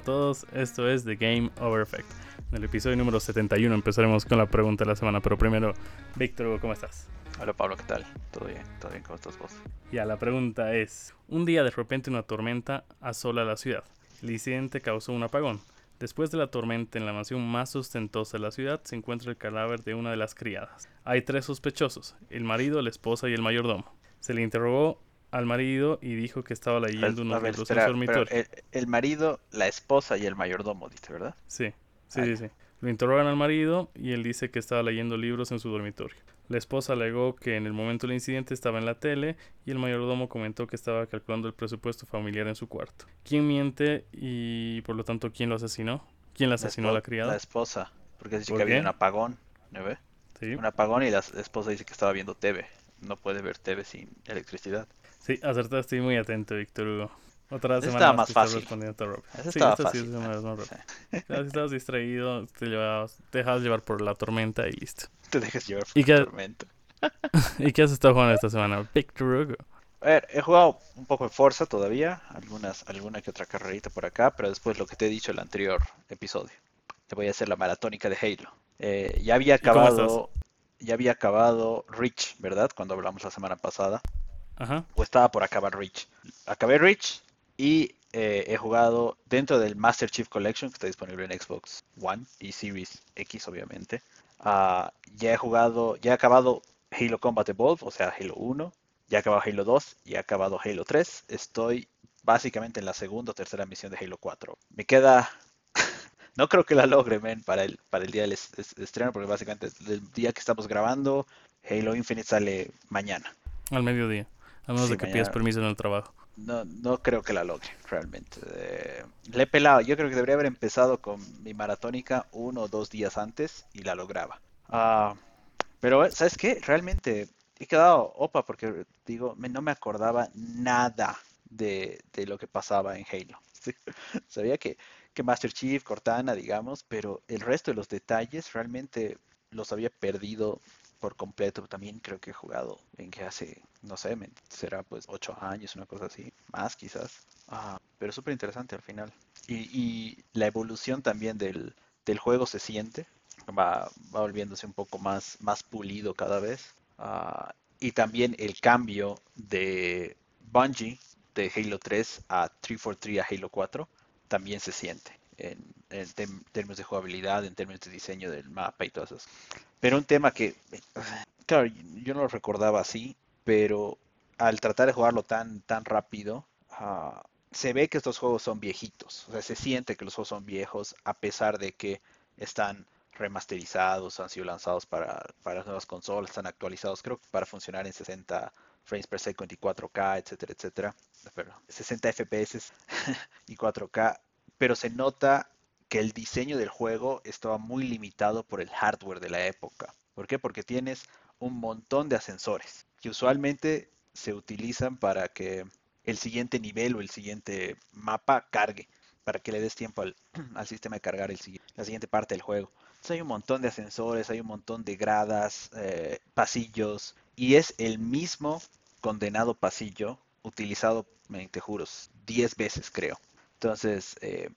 a todos, esto es The Game Over Effect. En el episodio número 71 empezaremos con la pregunta de la semana, pero primero, Víctor, ¿cómo estás? Hola Pablo, ¿qué tal? ¿Todo bien? ¿Todo bien? ¿Cómo estás vos? Ya, la pregunta es, un día de repente una tormenta asola la ciudad. El incidente causó un apagón. Después de la tormenta en la mansión más ostentosa de la ciudad se encuentra el cadáver de una de las criadas. Hay tres sospechosos, el marido, la esposa y el mayordomo. Se le interrogó al marido y dijo que estaba leyendo unos libros en su dormitorio. El, el, marido, la esposa y el mayordomo, dice, ¿verdad? Sí, sí, sí, sí. Lo interrogan al marido y él dice que estaba leyendo libros en su dormitorio. La esposa alegó que en el momento del incidente estaba en la tele y el mayordomo comentó que estaba calculando el presupuesto familiar en su cuarto. ¿Quién miente y por lo tanto quién lo asesinó? ¿Quién la asesinó a la criada? La esposa, porque dice que había un apagón, ¿no ve? Sí. Un apagón y la esposa dice que estaba viendo TV. No puede ver TV sin electricidad. Sí, acertaste, estoy muy atento, Víctor Hugo. Otra semana estaba más, fácil. respondiendo a Rob. Eso sí, estaba fácil. Sí, es Si estabas distraído, te, llevabas, te dejabas llevar por la tormenta y listo. Te dejas llevar por la tormenta. ¿Y qué has estado jugando esta semana, Víctor Hugo? A ver, he jugado un poco de Forza todavía, algunas, alguna que otra carrerita por acá, pero después lo que te he dicho en el anterior episodio. Te voy a hacer la maratónica de Halo. Eh, ya había acabado, ya había acabado Reach, ¿verdad? Cuando hablamos la semana pasada. Ajá. O estaba por acabar Reach. Acabé Reach y eh, he jugado dentro del Master Chief Collection que está disponible en Xbox One y Series X, obviamente. Uh, ya he jugado, ya he acabado Halo Combat Evolved, o sea, Halo 1. Ya he acabado Halo 2 y he acabado Halo 3. Estoy básicamente en la segunda o tercera misión de Halo 4. Me queda no creo que la logre, men, para el, para el día del estreno, porque básicamente el día que estamos grabando, Halo Infinite sale mañana. Al mediodía. A menos de que pidas permiso en el trabajo. No, no creo que la logre, realmente. Eh, le he pelado. Yo creo que debería haber empezado con mi maratónica uno o dos días antes y la lograba. Ah, pero, ¿sabes qué? Realmente he quedado opa porque, digo, no me acordaba nada de, de lo que pasaba en Halo. Sabía que, que Master Chief, Cortana, digamos, pero el resto de los detalles realmente los había perdido por completo. También creo que he jugado en que hace, no sé, será pues ocho años, una cosa así, más quizás. Ah, pero súper interesante al final. Y, la evolución también del, juego se siente, va, va, volviéndose un poco más, más pulido cada vez. Ah, y también el cambio de Bungie de Halo 3 a 343 a Halo 4 también se siente en, términos de jugabilidad, en términos de diseño del mapa y todas esas. Pero un tema que, claro, yo no lo recordaba así, pero al tratar de jugarlo tan, tan rápido, ah, se ve que estos juegos son viejitos. O sea, se siente que los juegos son viejos a pesar de que están remasterizados, han sido lanzados para, para las nuevas consolas, están actualizados, creo que para funcionar en 60 frames per second y 4K, etcétera, etcétera. Pero 60 FPS y 4K pero se nota que el diseño del juego estaba muy limitado por el hardware de la época. ¿Por qué? Porque tienes un montón de ascensores que usualmente se utilizan para que el siguiente nivel o el siguiente mapa cargue, para que le des tiempo al, sistema de cargar la siguiente parte del juego. Entonces hay un montón de ascensores, hay un montón de gradas, eh, pasillos, y es el mismo condenado pasillo utilizado, te juro, 10 veces creo. Entonces, eh,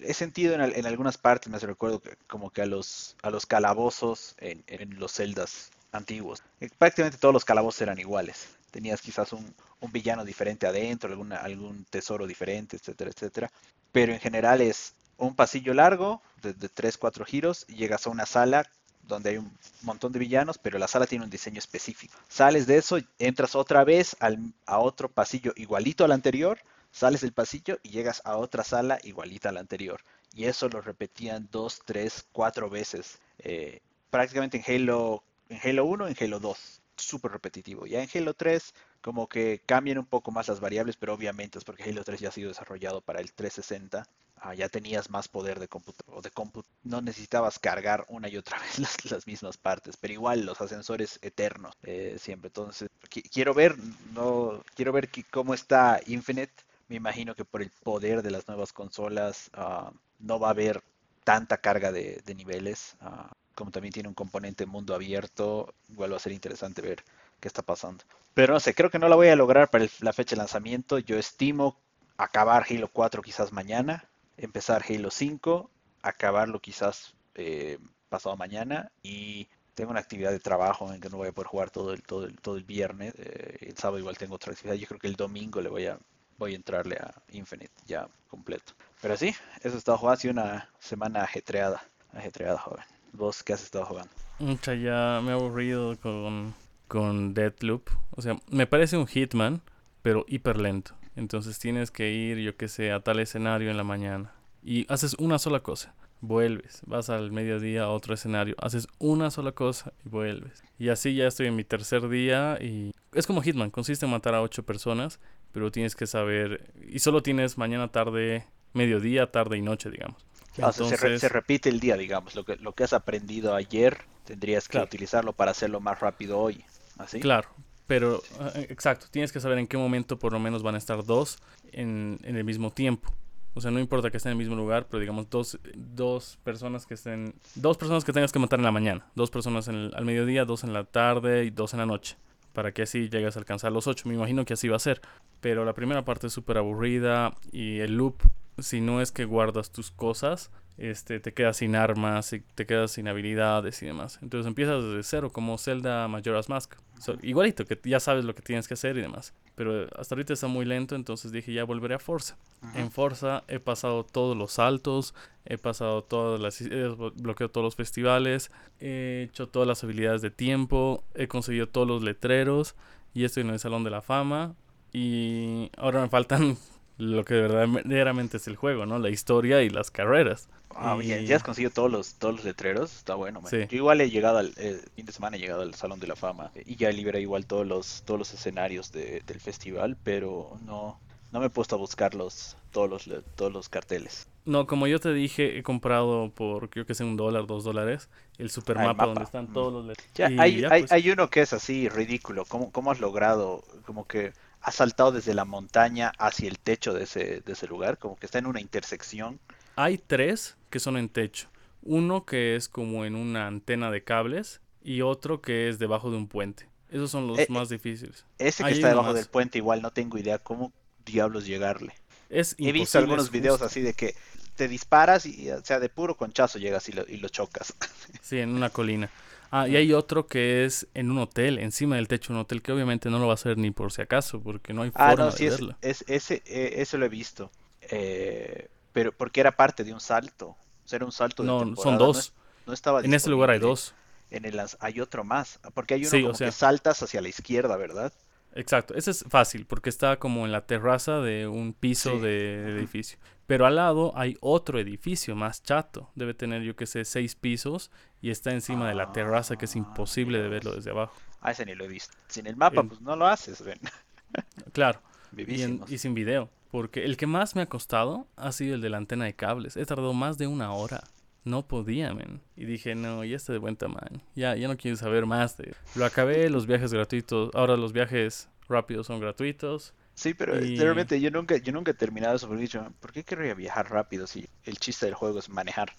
he sentido en, algunas partes, me recuerdo como que a los, a los calabozos en, los celdas antiguos. Eh, prácticamente todos los calabozos eran iguales. Tenías quizás un, villano diferente adentro, alguna, algún tesoro diferente, etcétera, etcétera. Pero en general es un pasillo largo de, de 3, 4 giros y llegas a una sala donde hay un montón de villanos, pero la sala tiene un diseño específico. Sales de eso, entras otra vez a otro pasillo igualito al anterior, sales del pasillo y llegas a otra sala igualita a la anterior. Y eso lo repetían dos, tres, cuatro veces. Eh, prácticamente en Halo, en Halo 1, en Halo 2. Súper repetitivo. Ya en Halo 3 como que cambian un poco más las variables, pero obviamente es porque Halo 3 ya ha sido desarrollado para el 360. Ah, ya tenías más poder de cómputo o de cómputo. No necesitabas cargar una y otra vez las, mismas partes, pero igual los ascensores eternos eh, siempre. Entonces quiero ver, no quiero ver cómo está Infinite me imagino que por el poder de las nuevas consolas ah, no va a haber tanta carga de, niveles. Ah, como también tiene un componente mundo abierto, igual va a ser interesante ver qué está pasando. Pero no sé, creo que no la voy a lograr para la fecha de lanzamiento. Yo estimo acabar Halo 4 quizás mañana empezar Halo 5, acabarlo quizás eh, pasado mañana y tengo una actividad de trabajo en que no voy a poder jugar todo el, todo el, todo el viernes. Eh, el sábado igual tengo otra actividad. Yo creo que el domingo le voy a, voy a entrarle a Infinite ya completo. Pero sí, eso estado jugando. Ha una semana ajetreada. Ajetreada, joven. ¿Vos qué has estado jugando? Mucha ya me he aburrido con, con Deathloop. O sea, me parece un Hitman, pero hiper lento. Entonces tienes que ir, yo que sé, a tal escenario en la mañana. Y haces una sola cosa vuelves, vas al mediodía a otro escenario, haces una sola cosa y vuelves. Y así ya estoy en mi tercer día y es como Hitman, consiste en matar a ocho personas, pero tienes que saber y solo tienes mañana, tarde, mediodía, tarde y noche, digamos. Ah, Entonces, se, repite el día, digamos, lo que, lo que has aprendido ayer tendrías que utilizarlo para hacerlo más rápido hoy, ¿así? Claro, pero eh, exacto, tienes que saber en qué momento por lo menos van a estar dos en, en el mismo tiempo. O sea, no importa que estén en el mismo lugar, pero digamos dos, dos personas que estén... Dos personas que tengas que matar en la mañana. Dos personas en al mediodía, dos en la tarde y dos en la noche. Para que así llegues a alcanzar los ocho. Me imagino que así va a ser. Pero la primera parte es súper aburrida y el loop, si no es que guardas tus cosas, este, te quedas sin armas, y te quedas sin habilidades y demás. Entonces empiezas desde cero, como Zelda Majora's Mask. igualito, que ya sabes lo que tienes que hacer y demás. Pero hasta ahorita está muy lento, entonces dije ya volveré a Forza. En Forza he pasado todos los saltos, he pasado todas las... he bloqueado todos los festivales, he hecho todas las habilidades de tiempo, he conseguido todos los letreros y estoy en el Salón de la Fama. Y ahora me faltan lo que verdaderamente es el juego, ¿no? La historia y las carreras. Ah, ya has conseguido todos los, todos los letreros, está bueno. Yo igual he llegado al eh, fin de semana, he llegado al Salón de la Fama y ya liberé igual todos los, todos los escenarios del festival, pero no, no me he puesto a buscar los, todos, los, todos los carteles. No, como yo te dije, he comprado por, creo que es un dólar, dos dólares, el supermapa ah, donde están todos los letreros. hay, hay, pues hay, uno que es así, ridículo. ¿Cómo, ¿Cómo has logrado como que ha saltado desde la montaña hacia el techo de ese, de ese lugar, como que está en una intersección. Hay tres que son en techo. Uno que es como en una antena de cables y otro que es debajo de un puente. Esos son los eh, más difíciles. Ese que está debajo del puente igual no tengo idea cómo diablos llegarle. Es He visto algunos videos así de que te disparas y o sea de puro conchazo llegas y lo, y lo chocas. Sí, en una colina. Ah, y hay otro que es en un hotel, encima del techo de un hotel, que obviamente no lo va a hacer ni por si acaso, porque no hay ah, forma de verlo. Es, ese, eh, eso lo he visto. Eh, pero porque era parte de un salto. O sea, era un salto de No, son dos. No, estaba en ese lugar hay dos. En el, hay otro más. Porque hay uno como que saltas hacia la izquierda, ¿verdad? Exacto, ese es fácil porque está como en la terraza de un piso de edificio. Pero al lado hay otro edificio más chato. Debe tener, yo que sé, seis pisos y está encima de la terraza que es imposible de verlo desde abajo. Ah, ese ni lo he visto. Sin el mapa, pues no lo haces, ven. Claro. Y, sin video. Porque el que más me ha costado ha sido el de la antena de cables. He tardado más de una hora. No podía, men. Y dije, no, ya está de buen tamaño. Ya, ya no quiero saber más de... Lo acabé, los viajes gratuitos. Ahora los viajes rápidos son gratuitos. Sí, pero realmente yo nunca, yo nunca he terminado eso porque he dicho, ¿por qué querría viajar rápido si el chiste del juego es manejar?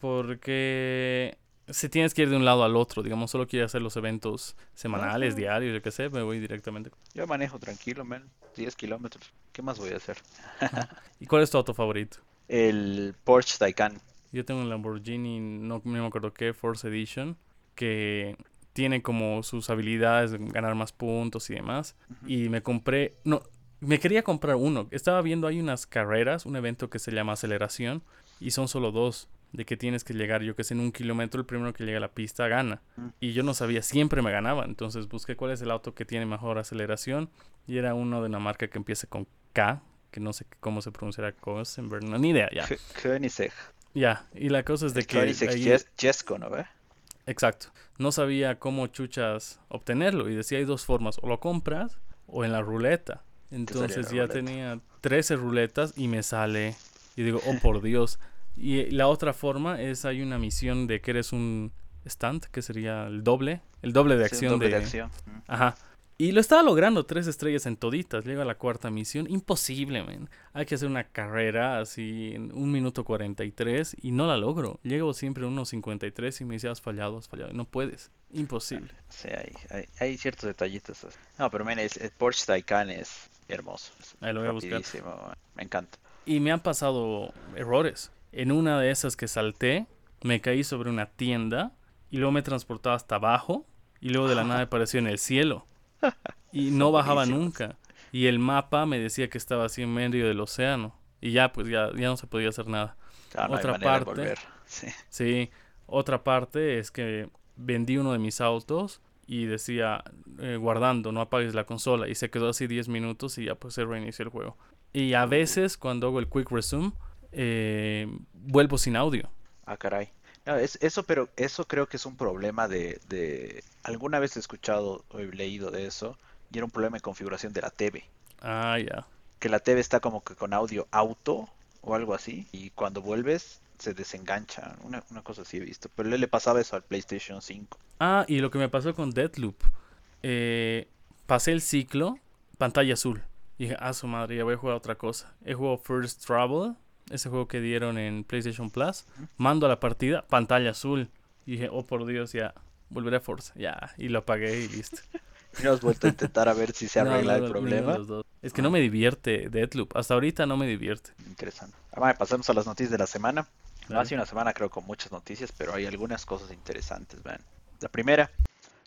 Porque si tienes que ir de un lado al otro, digamos, solo quiero hacer los eventos semanales, diarios, yo qué sé, me voy directamente. Yo manejo tranquilo, man, 10 kilómetros, ¿qué más voy a hacer? ¿Y cuál es tu auto favorito? El Porsche Taycan. Yo tengo un Lamborghini, no, me acuerdo qué, Force Edition, que tiene como sus habilidades de ganar más puntos y demás. Y me compré, no, me quería comprar uno. Estaba viendo, hay unas carreras, un evento que se llama Aceleración, y son solo dos. De que tienes que llegar, yo que sé, en un kilómetro, el primero que llega a la pista gana. Y yo no sabía, siempre me ganaba. Entonces busqué cuál es el auto que tiene mejor aceleración. Y era uno de una marca que empieza con K, que no sé cómo se pronunciará Kosenberg, no, ni idea, ya. Koenigsegg. Ya, y la cosa es de que... Ahí... ¿no ve? Exacto. No sabía cómo chuchas obtenerlo y decía hay dos formas, o lo compras o en la ruleta. Entonces ya tenía 13 ruletas y me sale y digo, oh por Dios. Y la otra forma es hay una misión de que eres un stunt, que sería el doble, el doble de acción de... acción. Ajá. Y lo estaba logrando, tres estrellas en toditas. Llega a la cuarta misión. Imposible, man. Hay que hacer una carrera así en un minuto 43 y no la logro. Llego siempre a unos 53 y me dice, has fallado, has fallado. No puedes. Imposible. Sí, hay, hay, ciertos detallitos. No, pero man, el, Porsche Taycan es hermoso. Ahí lo voy a buscar. Me encanta. Y me han pasado errores. En una de esas que salté, me caí sobre una tienda y luego me transportaba hasta abajo y luego de la nada apareció en el cielo. Y no bajaba nunca. Y el mapa me decía que estaba así en medio del océano. Y ya, pues ya, ya no se podía hacer nada. Ah, no Otra parte. Sí, otra parte es que vendí uno de mis autos y decía eh, guardando, no apagues la consola y se quedó así 10 minutos y ya pues se reinició el juego. Y a veces cuando hago el quick resume eh, vuelvo sin audio. Ah, caray. No, es, eso, pero eso creo que es un problema de, de... Alguna vez he escuchado o he leído de eso y era un problema de configuración de la TV. Ah, ya. Que la TV está como que con audio auto o algo así y cuando vuelves se desengancha. Una, una cosa así he visto. Pero le, le pasaba eso al PlayStation 5. Ah, y lo que me pasó con Deathloop. eh, pasé el ciclo, pantalla azul. Y dije, ah, su madre, ya voy a jugar otra cosa. He jugado First Travel, ese juego que dieron en PlayStation Plus. Mando a la partida, pantalla azul. Y dije, oh por Dios, ya, volveré a Forza. Ya, y lo apagué y listo. Y no has vuelto a intentar a ver si se No, arregla no, el no, de problema. dos. Es que no me divierte Deathloop. Hasta ahorita no me divierte. Interesante. Ahora pasamos a las noticias de la semana. No Dale. ha sido una semana creo con muchas noticias, pero hay algunas cosas interesantes, man. La primera,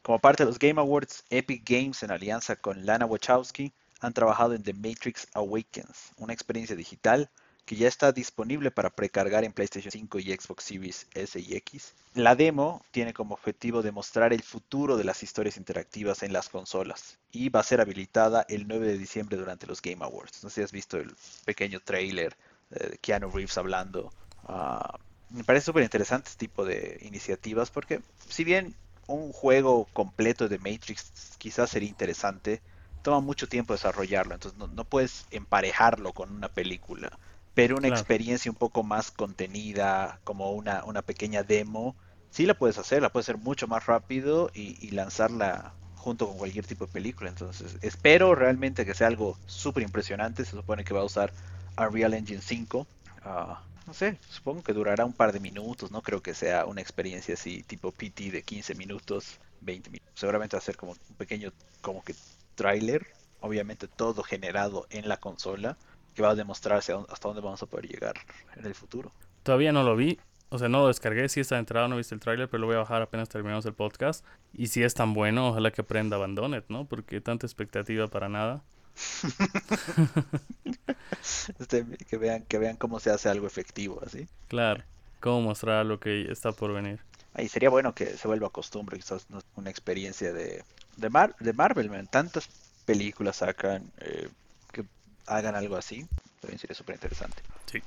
como parte de los Game Awards, Epic Games en alianza con Lana Wachowski han trabajado en The Matrix Awakens, una experiencia digital que ya está disponible para precargar en PlayStation 5 y Xbox Series S y X. La demo tiene como objetivo demostrar el futuro de las historias interactivas en las consolas y va a ser habilitada el 9 de diciembre durante los Game Awards. No sé si has visto el pequeño trailer eh, de Keanu Reeves hablando. Ah, me parece súper interesante este tipo de iniciativas porque si bien un juego completo de Matrix quizás sería interesante, toma mucho tiempo desarrollarlo, entonces no, no puedes emparejarlo con una película, pero una Claro. experiencia un poco más contenida, como una, una pequeña demo, sí la puedes hacer, la puedes hacer mucho más rápido y, y lanzarla junto con cualquier tipo de película, entonces espero realmente que sea algo súper impresionante, se supone que va a usar Unreal Engine 5, Ah, no sé, supongo que durará un par de minutos, no creo que sea una experiencia así tipo PT de 15 minutos, 20 minutos. Seguramente va a ser como un pequeño como que tráiler, obviamente todo generado en la consola, que va a demostrarse a- hasta dónde vamos a poder llegar en el futuro. Todavía no lo vi. O sea, no lo descargué. Sí está entrado, no viste el tráiler, pero lo voy a bajar apenas terminamos el podcast. Y si es tan bueno, ojalá que aprenda Abandoned, ¿no? Porque tanta expectativa para nada. Este, que vean que vean cómo se hace algo efectivo así. Claro. Cómo mostrar lo que está por venir. Ahí sería bueno que se vuelva costumbre, quizás una experiencia de, de, Mar- de Marvel, man. Tantas películas sacan eh, hagan algo así. También sería súper interesante. Sí.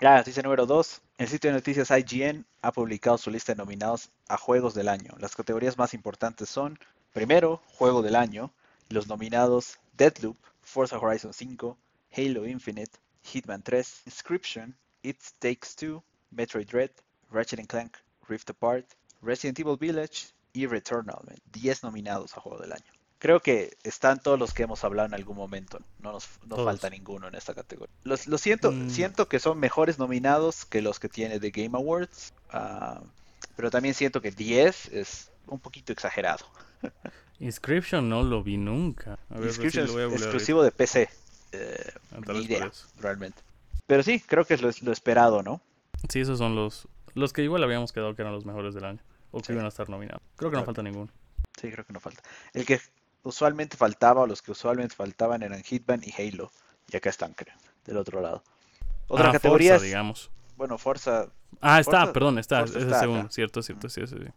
La noticia número 2. El sitio de noticias IGN ha publicado su lista de nominados a Juegos del Año. Las categorías más importantes son, primero, Juego del Año. Los nominados Deadloop, Forza Horizon 5, Halo Infinite, Hitman 3, Inscription, It Takes Two, Metroid Dread, Ratchet Clank, Rift Apart, Resident Evil Village y Returnal. man. 10 nominados a Juego del Año. Creo que están todos los que hemos hablado en algún momento. No nos no Todos. falta ninguno en esta categoría. Los, lo siento, Mm. siento que son mejores nominados que los que tiene The Game Awards. ah, pero también siento que 10 es un poquito exagerado. Inscription no lo vi nunca. A ver, Inscription sí lo voy a es exclusivo de PC. Eh, Ah, ni idea, realmente. Pero sí, creo que es lo, lo esperado, ¿no? Sí, esos son los, los que igual habíamos quedado que eran los mejores del año. O que Sí. iban a estar nominados. Creo que no Claro. falta ninguno. Sí, creo que no falta. El que usualmente faltaba, o los que usualmente faltaban eran Hitman y Halo. Y acá están, creo, del otro lado. Otra ah, categoría Forza, es, digamos. bueno, Forza, Ah, está, Forza- perdón, está. Forza es está segundo. acá. Cierto, cierto, sí, sí, sí.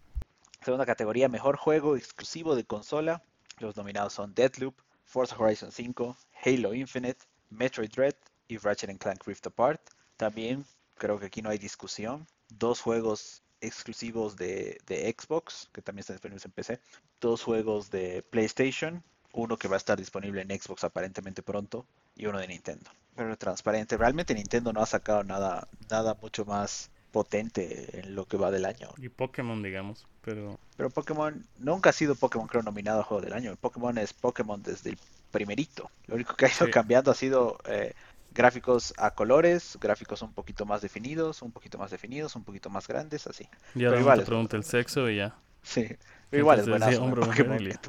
segunda categoría, mejor juego exclusivo de consola. Los nominados son Deadloop, Forza Horizon 5, Halo Infinite, Metroid Dread y Ratchet Clank Rift Apart. También creo que aquí no hay discusión. Dos juegos exclusivos de, de Xbox, que también están disponibles en PC. Dos juegos de PlayStation. Uno que va a estar disponible en Xbox aparentemente pronto. Y uno de Nintendo. Pero transparente. Realmente Nintendo no ha sacado nada, nada mucho más potente en lo que va del año. Y Pokémon, digamos. Pero Pero Pokémon nunca ha sido Pokémon, creo, nominado a Juego del Año. Pokémon es Pokémon desde el primerito. Lo único que ha ido Sí. cambiando ha sido eh, gráficos a colores, gráficos un poquito más definidos, un poquito más definidos, un poquito más grandes, así. ya Pero igual te pregunta el sexo y ya. Sí, pero igual es Entonces, sí, hombre. Otra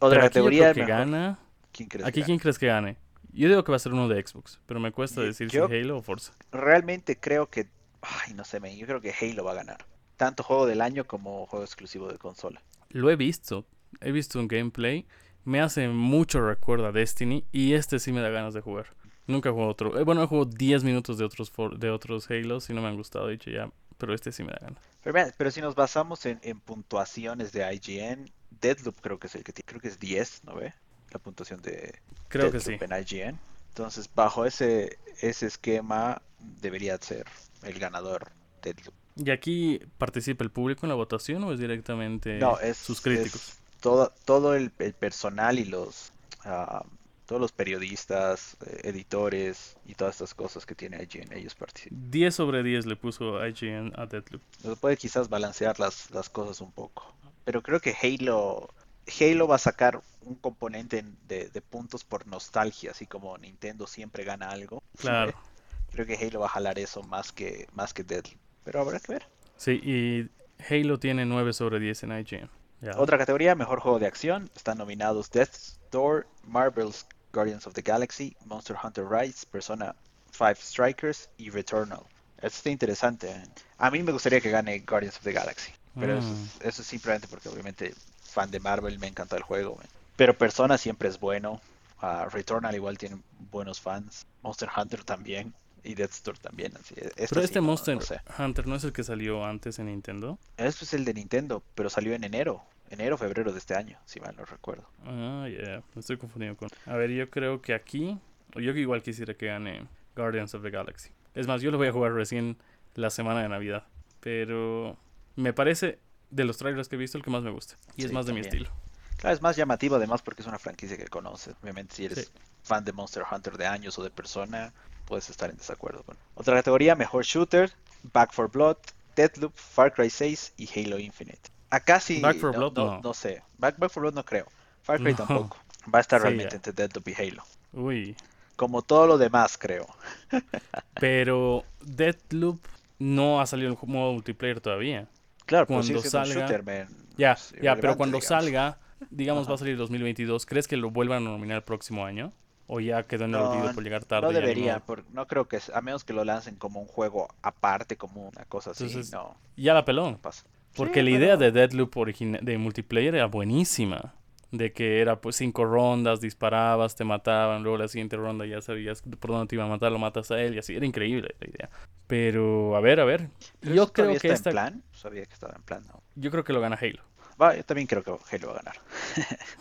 Pero categoría que mejor- gana. ¿Quién crees ¿Aquí que quién crees que gane? Yo digo que va a ser uno de Xbox, pero me cuesta Yo- decir si Halo o Forza. Realmente creo que, ay, no sé, men, yo creo que Halo va a ganar. Tanto juego del año como juego exclusivo de consola. Lo he visto, he visto un gameplay, me hace mucho recuerdo a Destiny y este sí me da ganas de jugar. Nunca he jugado otro. eh, bueno, he jugado 10 minutos de otros for- de otros Halos y no me han gustado, dicho ya, pero este sí me da ganas. Pero, si nos basamos en, en puntuaciones de IGN, Deadloop creo que es el que tiene, creo que es 10, ¿no ve? La puntuación de Creo que sí. En IGN. Entonces, bajo ese, ese esquema, debería ser el ganador Deadloop. ¿Y aquí participa el público en la votación o es directamente No, es, sus críticos? es todo, todo el, el personal y los ah, todos los periodistas, eh, editores y todas estas cosas que tiene IGN, ellos participan. 10 sobre 10 le puso IGN a Deadloop. Nos puede quizás balancear las, las cosas un poco. Pero creo que Halo, Halo va a sacar un componente de, de puntos por nostalgia, así como Nintendo siempre gana algo. Claro. Creo que Halo va a jalar eso más que, más que Deadloop. Pero habrá que ver. Sí, y Halo tiene 9 sobre 10 en IGN. Otra categoría, mejor juego de acción. Están nominados Death's Door, Marvel's Guardians of the Galaxy, Monster Hunter Rise, Persona 5 Strikers y Returnal. Esto está interesante. ¿eh? A mí me gustaría que gane Guardians of the Galaxy. Pero eso, Mm. es, eso es simplemente porque obviamente fan de Marvel me encanta el juego. ¿eh? Pero Persona siempre es bueno. Ah, Returnal igual tiene buenos fans. Monster Hunter también. Y Death's Door también. Así, esta Pero sí, este Monster no sé. Hunter no es el que salió antes en Nintendo. Este es el de Nintendo, pero salió en enero. Enero, febrero de este año, si mal no recuerdo. Ah, ya, me estoy confundiendo con. A ver, yo creo que aquí. o Yo igual quisiera que gane Guardians of the Galaxy. Es más, yo lo voy a jugar recién la semana de Navidad. Pero me parece de los trailers que he visto el que más me gusta. Y es más de mi estilo. Claro, es más llamativo además porque es una franquicia que conoces. Obviamente si eres Sí. fan de Monster Hunter de años o de Persona, puedes estar en desacuerdo. con- Otra categoría, mejor shooter, Back for Blood, Deathloop, Far Cry 6 y Halo Infinite. Acá sí, Back 4 no, Blood, no- no. no sé. Back, Back 4 Blood no creo. Far Cry tampoco. Va a estar Sí, realmente ya. entre Deathloop y Halo. Uy. Como todo lo demás, creo. Pero Deathloop no ha salido en modo multiplayer todavía. Claro, Cuando siendo un salga- shooter, man. Ya, ya, pero cuando digamos. salga, digamos va a salir 2022, ¿crees que lo vuelvan a nominar el próximo año? ¿O ya quedó en el No, olvido por llegar tarde? No debería, por- no creo que, a menos que lo lancen como un juego aparte, como una cosa así, Entonces, no, Ya la no peló. pasa. Porque Sí, la pero- idea de Deadloop de multiplayer era buenísima. De que era pues cinco rondas, disparabas, te mataban, luego la siguiente ronda ya sabías por dónde te iba a matar, lo matas a él y así. Era increíble la idea. Pero, a ver, a ver. Pero Yo creo que está esta... en plan, sabía que estaba en plan, ¿no? Yo creo que lo gana Halo. Va, yo también creo que Halo va a ganar.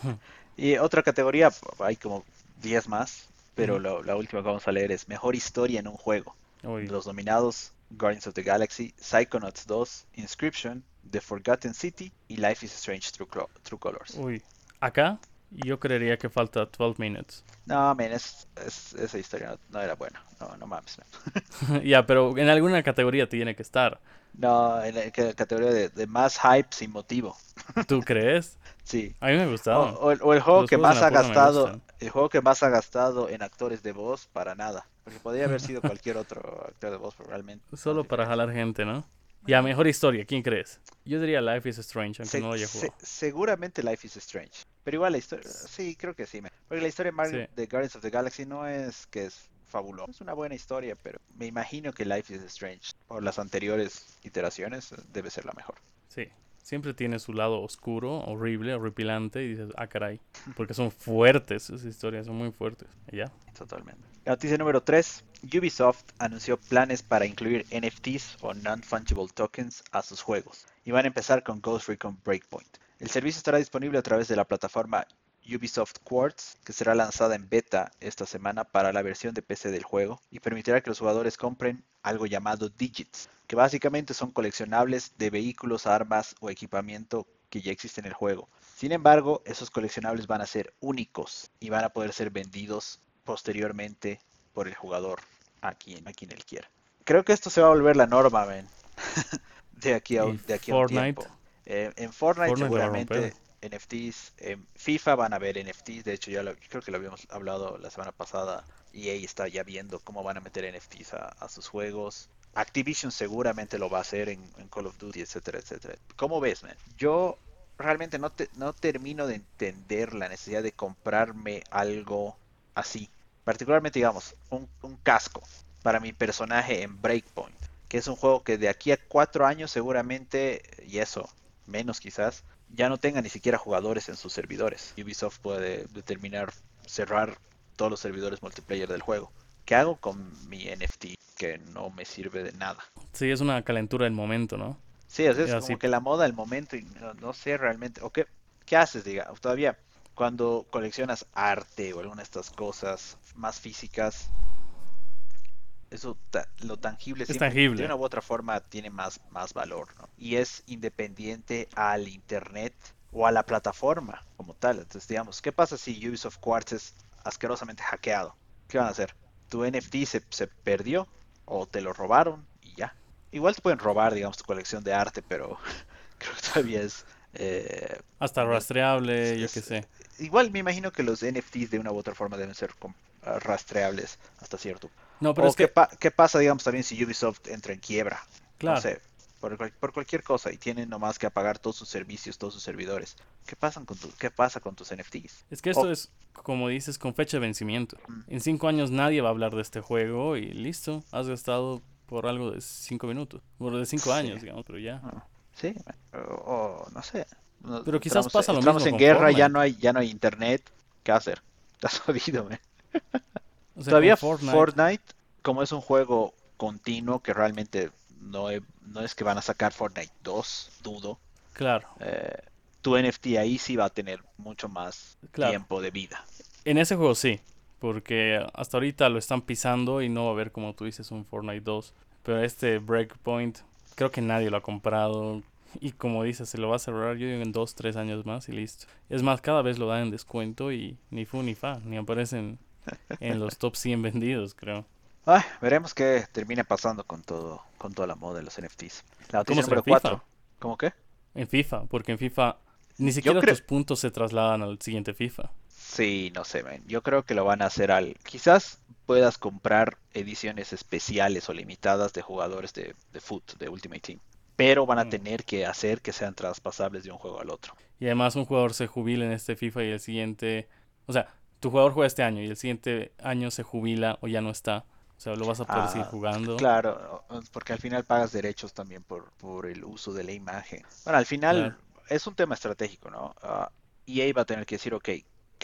y otra categoría, hay como 10 más, pero Ujú. lo- la última que vamos a leer es Mejor Historia en un Juego. Uy, Los nominados, Guardians of the Galaxy, Psychonauts 2, Inscription, The Forgotten City y Life is Strange True, True Colors. uy. Acá yo creería que falta 12 minutes. No, men, es, es- esa historia no, no era buena. No, no mames. man. ya, pero en alguna categoría tiene que estar. No, en la ca- categoría de, de más hype sin motivo. ¿Tú crees? Sí. A mí me O, gustaba. o el, o el juego Los que más ha gastado, el juego que más ha gastado en actores de voz para nada. Porque podría haber sido cualquier otro actor de voz, pero realmente. Solo para jalar gente, ¿no? Ya, mejor historia, ¿quién crees? Yo diría Life is Strange, aunque Se- no lo haya se- jugado. seguramente Life is Strange. Pero igual la historia, sí, creo que sí. Porque la historia de Mar- Sí. de Guardians of the Galaxy no es que es fabulosa. Es una buena historia, pero me imagino que Life is Strange, por las anteriores iteraciones, debe ser la mejor. Sí. Siempre tiene su lado oscuro, horrible, horripilante, y dices, ah, caray. Porque son fuertes, esas historias son muy fuertes. Ya. Totalmente. Noticia número 3. Ubisoft anunció planes para incluir NFTs o Non-Fungible Tokens a sus juegos. Y van a empezar con Ghost Recon Breakpoint. El servicio estará disponible a través de la plataforma Ubisoft Quartz, que será lanzada en beta esta semana para la versión de PC del juego y permitirá que los jugadores compren algo llamado Digits, que básicamente son coleccionables de vehículos, armas o equipamiento que ya existen en el juego. Sin embargo, esos coleccionables van a ser únicos y van a poder ser vendidos posteriormente por el jugador a quien, a quien él quiera. Creo que esto se va a volver la norma, men. de aquí a, ¿Y un- de aquí a un Fortnite? tiempo. Eh, en Fortnite, Fortnite seguramente. NFTs, en FIFA van a haber NFTs, de hecho ya lo- creo que lo habíamos hablado la semana pasada, EA está ya viendo cómo van a meter NFTs a, sus juegos. Activision seguramente lo va a hacer en, Call of Duty, etcétera, etcétera. ¿Cómo ves, man? Yo realmente no, te- no termino de entender la necesidad de comprarme algo así particularmente digamos, un casco para mi personaje en Breakpoint, que es un juego que de aquí a cuatro años seguramente, y eso, menos quizás, ya no tenga ni siquiera jugadores en sus servidores. Ubisoft puede determinar cerrar todos los servidores multiplayer del juego. ¿Qué hago con mi NFT que no me sirve de nada? Sí, es una calentura del momento, ¿no? Sí, es Ya, como que la moda del momento y no, no sé realmente. ¿O qué, qué haces, diga? Todavía, cuando coleccionas arte o alguna de estas cosas más físicas, eso, ta- lo tangible, Es siempre, tangible. de una u otra forma tiene más, más valor, ¿no? Y es independiente al internet o a la plataforma como tal. Entonces, digamos, ¿qué pasa si Ubisoft Quartz es asquerosamente hackeado? ¿Qué van a hacer? ¿Tu NFT se, se perdió o te lo robaron y ya? Igual te pueden robar, digamos, tu colección de arte, pero creo que todavía es... eh, Hasta rastreable, yo qué sé. Igual me imagino que los NFTs de una u otra forma deben ser ah, rastreables hasta cierto. No, pero o es qué, que, pa- qué pasa, digamos, también si Ubisoft entra en quiebra. claro, No sé, por, por cualquier cosa y tienen nomás que apagar todos sus servicios, todos sus servidores. ¿Qué, pasan con tu- ¿Qué pasa con tus NFTs? es que esto es, como dices, con fecha de vencimiento. Mm. En cinco años nadie va a hablar de este juego y listo, has gastado por algo de cinco minutos, por de cinco Sí. años, digamos, pero ya. Ah, Sí, o, no sé. Pero quizás entramos- pasa lo entramos mismo en con guerra, ya no hay, ya no hay internet. ¿Qué hacer? Estás jodido, man. O sea, Todavía Fortnite. Fortnite, como es un juego continuo que realmente no, he- no es que van a sacar Fortnite 2, dudo. claro. eh, tu NFT ahí sí va a tener mucho más Claro. tiempo de vida. En ese juego sí, porque hasta ahorita lo están pisando y no va a haber, como tú dices, un Fortnite 2. Pero este Breakpoint, creo que nadie lo ha comprado. Y como dices, se lo va a cerrar yo en dos, tres años más y listo. Es más, cada vez lo dan en descuento y ni fu ni fa, ni aparecen en los top 100 vendidos, creo. Ay, veremos qué termina pasando con todo, con toda la moda de los NFTs. La ¿Cómo noticia número FIFA? 4. ¿Cómo qué? En FIFA, porque en FIFA ni siquiera creo- tus puntos se trasladan al siguiente FIFA. Sí, no sé, man. Yo creo que lo van a hacer al... Quizás puedas comprar ediciones especiales o limitadas de jugadores de, de foot, de Ultimate Team. Pero van a Mm. tener que hacer que sean traspasables de un juego al otro. Y además un jugador se jubila en este FIFA y el siguiente... O sea, tu jugador juega este año y el siguiente año se jubila o ya no está. O sea, lo vas a poder seguir Ah, jugando. Claro, porque al final pagas derechos también por, por el uso de la imagen. Bueno, al final Claro. es un tema estratégico, ¿no? Ah, EA va a tener que decir, ok,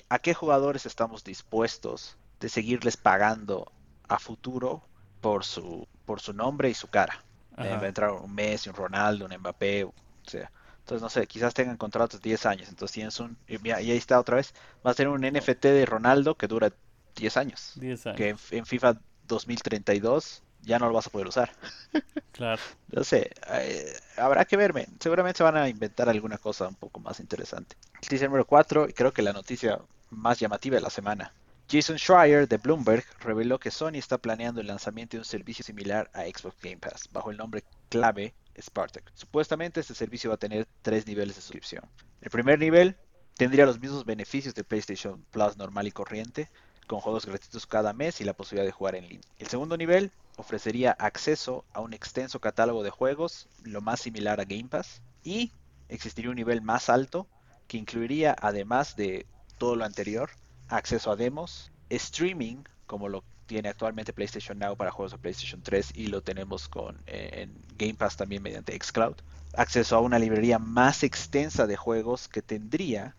¿a qué jugadores estamos dispuestos de seguirles pagando a futuro por su, por su nombre y su cara? Eh, va a entrar un Messi, un Ronaldo, un Mbappé, o sea. Entonces, no sé, quizás tengan contratos de 10 años. Entonces tienes un... Y mira, y ahí está otra vez. Va a tener un NFT de Ronaldo que dura 10 años. 10 años. Que en, en FIFA 2032 ya no lo vas a poder usar. Claro. No sé, eh, habrá que verme. Seguramente se van a inventar alguna cosa un poco más interesante. Noticia número 4, y creo que la noticia más llamativa de la semana. Jason Schreier de Bloomberg reveló que Sony está planeando el lanzamiento de un servicio similar a Xbox Game Pass, bajo el nombre clave Spartak. Supuestamente este servicio va a tener tres niveles de suscripción. El primer nivel tendría los mismos beneficios de PlayStation Plus normal y corriente, con juegos gratuitos cada mes y la posibilidad de jugar en línea. El segundo nivel ofrecería acceso a un extenso catálogo de juegos, lo más similar a Game Pass, y existiría un nivel más alto que incluiría, además de todo lo anterior, acceso a demos, streaming, como lo tiene actualmente PlayStation Now para juegos de PlayStation 3 y lo tenemos con eh, en Game Pass también mediante xCloud, acceso a una librería más extensa de juegos que tendría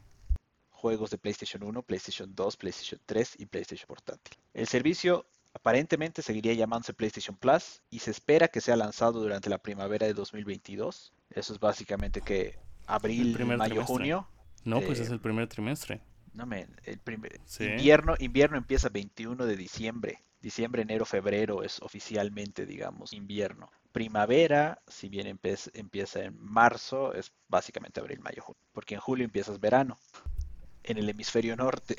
juegos de PlayStation 1, PlayStation 2, PlayStation 3 y PlayStation Portátil. El servicio aparentemente seguiría llamándose PlayStation Plus y se espera que sea lanzado durante la primavera de 2022. Eso es básicamente que abril, mayo, trimestre. junio. No, pues Eh, es el primer trimestre. No, men, el primer- Sí. invierno, invierno empieza 21 de diciembre. Diciembre, enero, febrero es oficialmente, digamos, invierno. Primavera, si bien empieza en marzo, es básicamente abril, mayo, junio. Porque en julio empiezas verano. En el hemisferio norte.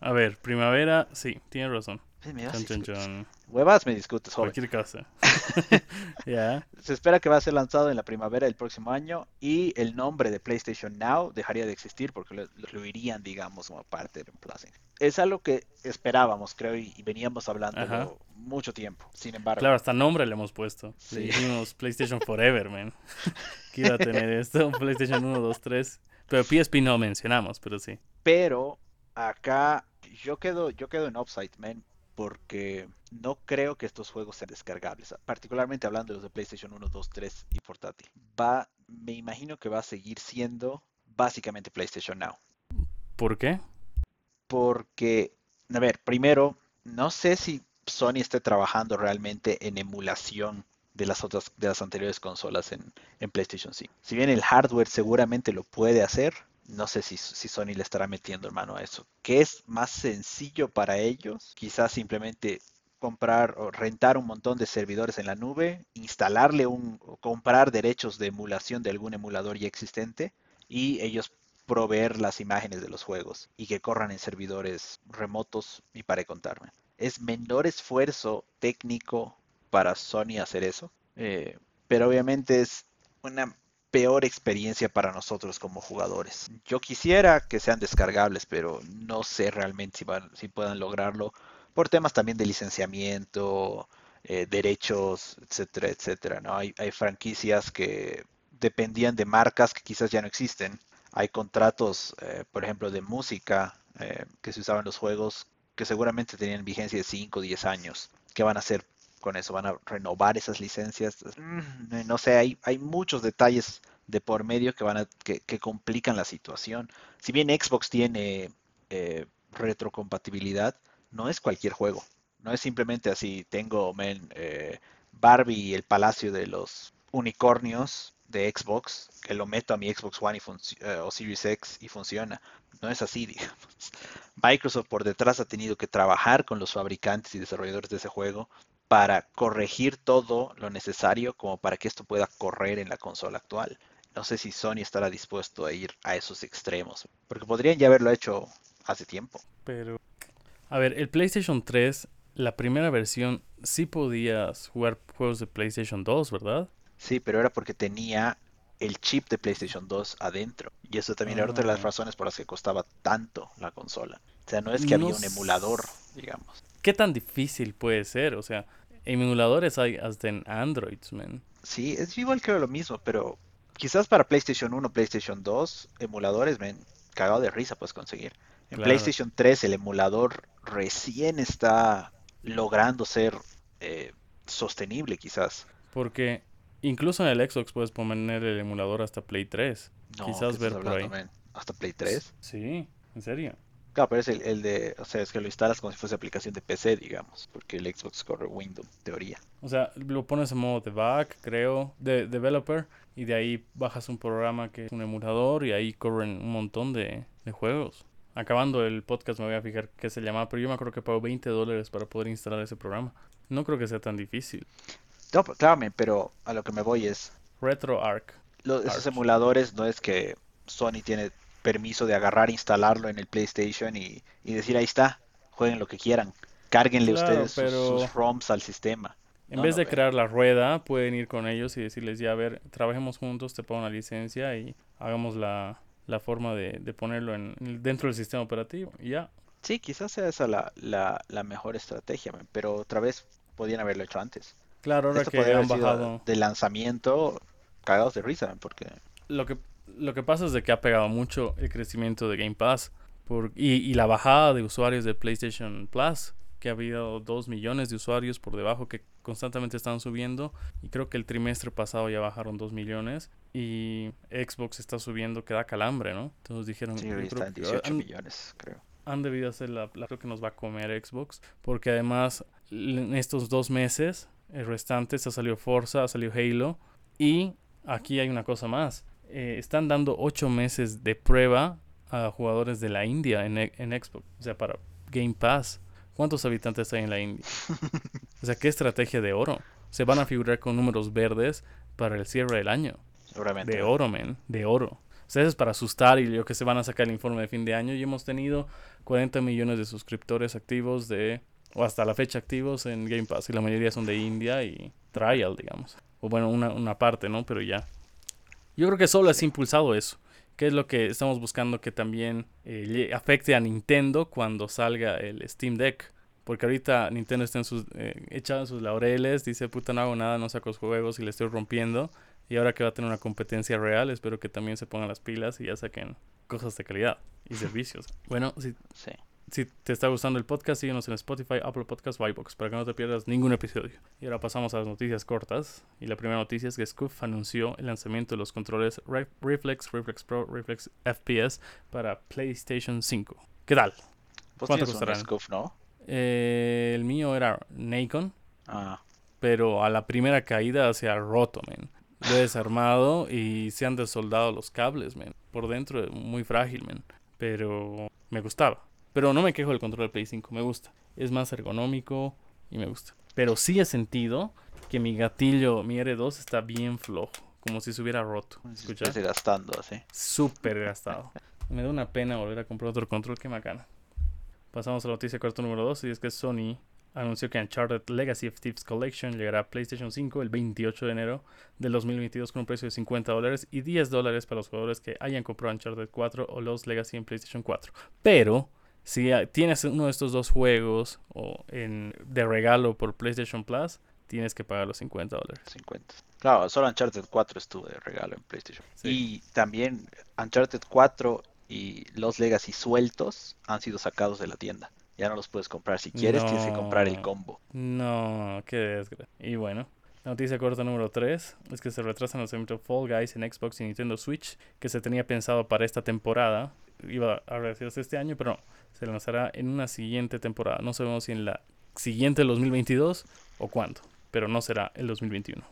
A ver, primavera, sí, tienes razón. Me discutes. chon. Huevas me discutes, joven. Cualquier cosa. Se espera que va a ser lanzado en la primavera del próximo año y el nombre de PlayStation Now dejaría de existir porque lo, lo incluirían, digamos, como parte del reemplacing. Es algo que esperábamos, creo, y, y veníamos hablando mucho tiempo. Sin embargo, Claro, hasta nombre le hemos puesto. Sí. Le dijimos PlayStation Forever, man. que iba a tener esto, PlayStation 1, 2, 3. Pero PSP no mencionamos, pero sí. pero acá yo quedo, yo quedo en Upside, man, porque no creo que estos juegos sean descargables, particularmente hablando de los de PlayStation 1, 2, 3 y portátil. Va, me imagino que va a seguir siendo básicamente PlayStation Now. ¿Por qué? Porque, a ver, primero, no sé si Sony esté trabajando realmente en emulación de las otras, de las anteriores consolas en, en PlayStation 5. Si bien el hardware seguramente lo puede hacer, no sé si, Sony le estará metiendo mano a eso. ¿Qué es más sencillo para ellos? Quizás simplemente comprar o rentar un montón de servidores en la nube, instalarle un, comprar derechos de emulación de algún emulador ya existente y ellos proveer las imágenes de los juegos y que corran en servidores remotos y para contarme. Es menor esfuerzo técnico para Sony hacer eso, eh, pero obviamente es una peor experiencia para nosotros como jugadores. Yo quisiera que sean descargables, pero no sé realmente si, van, si puedan lograrlo por temas también de licenciamiento, eh, derechos, etcétera, etcétera. ¿no? Hay, franquicias que dependían de marcas que quizás ya no existen. Hay contratos, eh, por ejemplo, de música eh, que se usaban en los juegos que seguramente tenían vigencia de 5 o 10 años. ¿Qué van a hacer con eso? ¿Van a renovar esas licencias? Mm, no sé, hay, muchos detalles de por medio que, van a, que, complican la situación. Si bien Xbox tiene eh, retrocompatibilidad, no es cualquier juego. No es simplemente así, tengo men, eh, Barbie y el Palacio de los Unicornios de Xbox, que lo meto a mi Xbox One y o Series X y funciona. No es así, digamos. Microsoft por detrás ha tenido que trabajar con los fabricantes y desarrolladores de ese juego para corregir todo lo necesario como para que esto pueda correr en la consola actual. No sé si Sony estará dispuesto a ir a esos extremos, porque podrían ya haberlo hecho hace tiempo. Pero, a ver, el PlayStation 3, la primera versión, sí podías jugar juegos de PlayStation 2, ¿verdad? Sí, pero era porque tenía el chip de PlayStation 2 adentro. Y eso también era otra de las razones por las que costaba tanto la consola. O sea, no es que No había un emulador, digamos. ¿Qué tan difícil puede ser? O sea, emuladores hay hasta en Androids, man. Sí, es igual creo lo mismo, pero quizás para PlayStation 1, PlayStation 2, emuladores, ven, cagado de risa puedes conseguir. En Claro. PlayStation 3 el emulador recién está logrando ser eh, sostenible quizás. Porque incluso en el Xbox puedes poner el emulador hasta Play 3. No, Quizás ¿qué ver estás por ahí. hablando, men? Hasta Play 3. Sí, en serio. Claro, pero es el, el de, o sea, es que lo instalas como si fuese aplicación de PC, digamos, porque el Xbox corre Windows, teoría. O sea, lo pones en modo debug, creo, de developer, y de ahí bajas un programa que es un emulador y ahí corren un montón de, de juegos. Acabando el podcast me voy a fijar qué se llama, pero yo me acuerdo que pago 20 dólares para poder instalar ese programa. No creo que sea tan difícil. No, pues, claro, pero a lo que me voy es, RetroArch. esos Arch. emuladores no es que Sony tiene permiso de agarrar, instalarlo en el PlayStation y, y decir ahí está, jueguen lo que quieran, cárguenle Claro, ustedes sus- pero- sus, ROMs al sistema. En No, vez no, de crear la rueda, pueden ir con ellos y decirles, ya, a ver, trabajemos juntos, te pago una licencia y hagamos la, la forma de, de ponerlo en, dentro del sistema operativo. Y ya, Sí, quizás sea esa la, la, la mejor estrategia, pero otra vez podían haberlo hecho antes. claro, ahora Esto que podría han bajado... de lanzamiento cagados de risa, porque Lo que, lo que pasa es de que ha pegado mucho el crecimiento de Game Pass por, y, y la bajada de usuarios de PlayStation Plus, que ha habido 2 millones de usuarios por debajo que constantemente están subiendo. Y creo que el trimestre pasado ya bajaron 2 millones. Y Xbox está subiendo que da calambre, ¿no? Entonces dijeron, sí, está en que 18 han- millones, creo. han debido hacer la, la creo que nos va a comer Xbox porque además en estos dos meses eh, restantes ha salido Forza, ha salido Halo y aquí hay una cosa más Eh, están dando ocho meses de prueba a jugadores de la India en, e- en Xbox o sea para Game Pass ¿cuántos habitantes hay en la India? o sea qué estrategia de oro se van a figurar con números verdes para el cierre del año Seguramente. de oro, men. De oro. O sea, eso es para asustar y yo que se van a sacar el informe de fin de año. Y hemos tenido 40 millones de suscriptores activos de... O hasta la fecha activos en Game Pass. Y la mayoría son de India y Trial, digamos. O bueno, una, una parte, ¿no? Pero ya. Yo creo que solo es impulsado eso. Que es lo que estamos buscando que también eh, afecte a Nintendo cuando salga el Steam Deck. Porque ahorita Nintendo está en sus, eh, echado en sus laureles, dice, puta, no hago nada, no saco juegos y le estoy rompiendo. Y ahora que va a tener una competencia real, espero que también se pongan las pilas y ya saquen cosas de calidad y servicios. Bueno, si, Sí. Si te está gustando el podcast, síguenos en Spotify, Apple Podcasts o iBox para que no te pierdas ningún episodio. Y ahora pasamos a las noticias cortas. Y la primera noticia es que Scoof anunció el lanzamiento de los controles Reflex, Reflex Pro, Reflex FPS para PlayStation 5. ¿Qué tal? ¿Cuánto costará? Scoof, no? Eh, el mío era Nikon. Ah. Pero a la primera caída se ha roto, man. Lo he desarmado y se han desoldado los cables, man. Por dentro, muy frágil, man. Pero me gustaba. Pero no me quejo del control del Play 5, me gusta. Es más ergonómico y me gusta. Pero sí he sentido que mi gatillo, mi R2 está bien flojo, como si se hubiera roto. ¿Escuchas? gastando así. Súper gastado. me da una pena volver a comprar otro control que macana. Pasamos a la noticia corto número 2 y es que Sony anunció que Uncharted Legacy of Thieves Collection llegará a PlayStation 5 el 28 de enero del 2022 con un precio de 50 dólares y 10 dólares para los jugadores que hayan comprado Uncharted 4 o los Legacy en PlayStation 4. Pero si tienes uno de estos dos juegos o en, de regalo por PlayStation Plus, tienes que pagar los 50 dólares. 50. Claro, solo Uncharted 4 estuvo de regalo en PlayStation. Y también Uncharted 4 y los Legacy sueltos han sido sacados de la tienda. Ya no los puedes comprar. Si quieres, tienes que comprar el combo. No, qué desgracia. Y bueno, la noticia corta número 3 es que se retrasan los eventos Fall Guys en Xbox y Nintendo Switch, que se tenía pensado para esta temporada. Iba a realizarse este año, pero no. Se lanzará en una siguiente temporada. No sabemos si en la siguiente del 2022 o cuándo, pero no será el 2021.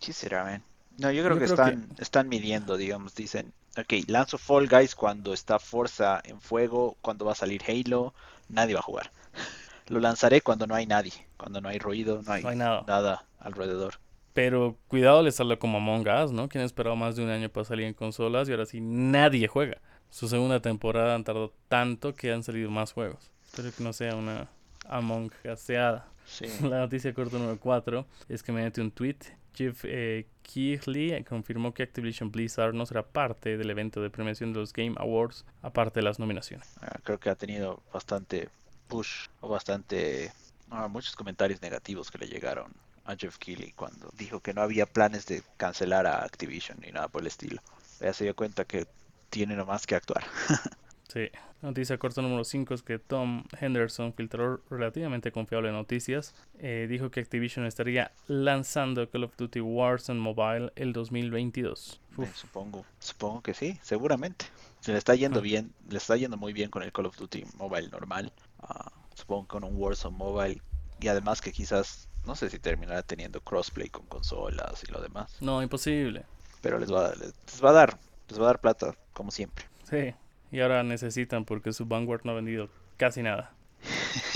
Sí será, man. No, yo creo, que, están, están midiendo, digamos, dicen, ok, lanzo Fall Guys cuando está Forza en fuego, cuando va a salir Halo, nadie va a jugar. Lo lanzaré cuando no hay nadie, cuando no hay ruido, no hay, nada. alrededor. Pero cuidado le sale como Among Us, ¿no? Quien ha esperado más de un año para salir en consolas y ahora sí nadie juega. Su segunda temporada han tardado tanto que han salido más juegos. Espero que no sea una Among Useada. Sí. La noticia corta número 4 es que mediante un tweet, Jeff eh, Keighley confirmó que Activision Blizzard no será parte del evento de premiación de los Game Awards, aparte de las nominaciones. Ah, creo que ha tenido bastante push o bastante ah, muchos comentarios negativos que le llegaron a Jeff Keighley cuando dijo que no había planes de cancelar a Activision ni nada por el estilo. Ya se dio cuenta que tiene nomás que actuar. Sí. Noticia corta número 5 es que Tom Henderson, filtrador relativamente confiable de noticias, eh, dijo que Activision estaría lanzando Call of Duty Warzone Mobile el 2022. supongo, supongo que sí, seguramente. Se le está yendo bien, le está yendo muy bien con el Call of Duty Mobile normal. Ah, supongo con un Warzone Mobile y además que quizás no sé si terminará teniendo crossplay con consolas y lo demás. No, imposible. Pero les va, les va a dar, les va a dar plata como siempre. Sí, y ahora necesitan porque su Vanguard no ha vendido casi nada.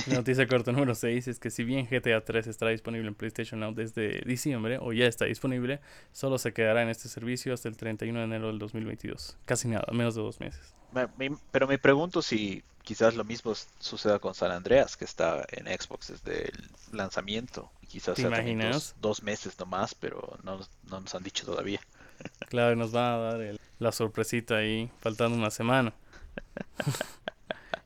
La noticia corta número 6 es que si bien GTA 3 estará disponible en PlayStation Now desde diciembre, o ya está disponible, solo se quedará en este servicio hasta el 31 de enero del 2022. Casi nada, menos de dos meses. pero me pregunto si quizás lo mismo suceda con San Andreas, que está en Xbox desde el lanzamiento. Quizás ¿Te imaginas? Dos, meses nomás, pero no, no, nos han dicho todavía. Claro, nos van a dar la sorpresita ahí, faltando una semana.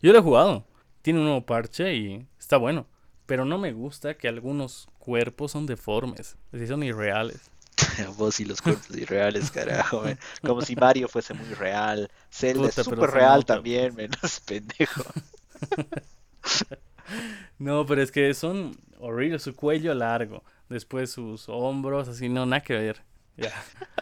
Yo lo he jugado. Tiene un nuevo parche y está bueno. Pero no me gusta que algunos cuerpos son deformes. Es son irreales. Vos y los cuerpos irreales, carajo. Como si Mario fuese muy real. Zelda es súper real también, menos pendejo. no, pero es que son horribles. Su cuello largo. Después sus hombros, así, no, nada que ver. Ya.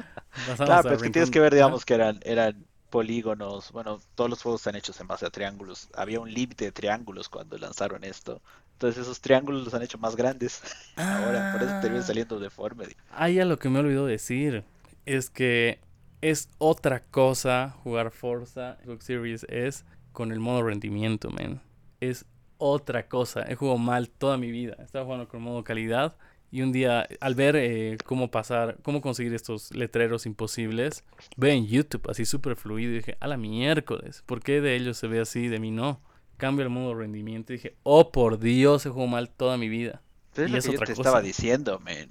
claro, pero es que tienes que ver, digamos, que eran, eran polígonos, bueno, todos los juegos están hechos en base a triángulos. Había un límite de triángulos cuando lanzaron esto. Entonces esos triángulos los han hecho más grandes. Ahora, por eso termina saliendo deforme. Ah, ya lo que me olvidó decir es que es otra cosa jugar Forza Xbox Series S con el modo rendimiento, man. Es otra cosa. He jugado mal toda mi vida. Estaba jugando con modo calidad y un día, al ver eh, cómo pasar, cómo conseguir estos letreros imposibles, ve en YouTube así súper fluido y dije, a la miércoles, ¿por qué de ellos se ve así, de mí no? Cambio el modo rendimiento y dije, oh por Dios, he jugado mal toda mi vida. y es otra te estaba diciendo, man.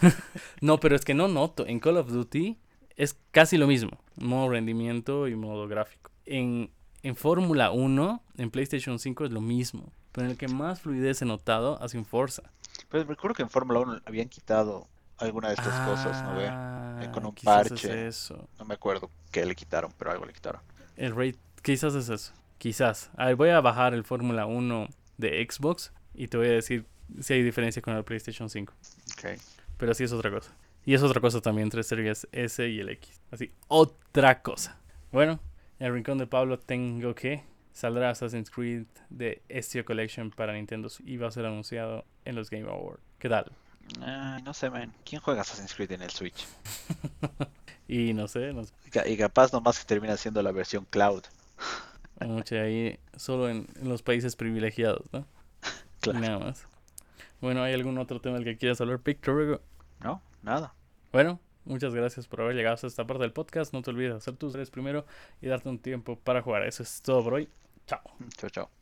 no, pero es que no noto. En Call of Duty es casi lo mismo, modo rendimiento y modo gráfico. En, en Fórmula 1, en PlayStation 5 es lo mismo, pero en el que más fluidez he notado ha sido en Forza. Pues recuerdo que en Fórmula 1 habían quitado alguna de estas cosas, ¿no ve? Eh, ah, con un parche. eso. No me acuerdo qué le quitaron, pero algo le quitaron. El rate, quizás es eso. Quizás. A ver, voy a bajar el Fórmula 1 de Xbox y te voy a decir si hay diferencia con el PlayStation 5. Ok. Pero sí es otra cosa. Y es otra cosa también entre Series S y el X. Así, otra cosa. Bueno, en el rincón de Pablo tengo que saldrá Assassin's Creed de Ezio Collection para Nintendo y va a ser anunciado en los Game Awards. ¿Qué tal? Ah, no sé, man. ¿Quién juega Assassin's Creed en el Switch? y no sé, no sé. Y ca- Y capaz nomás que termina siendo la versión cloud. Mucho ahí solo en, en los países privilegiados, ¿no? Claro. nada más. Bueno, ¿hay algún otro tema del que quieras hablar, Victor? No, nada. Bueno, muchas gracias por haber llegado hasta esta parte del podcast. No te olvides hacer tus redes primero y darte un tiempo para jugar. Eso es todo por hoy. Chao. Chao, chao.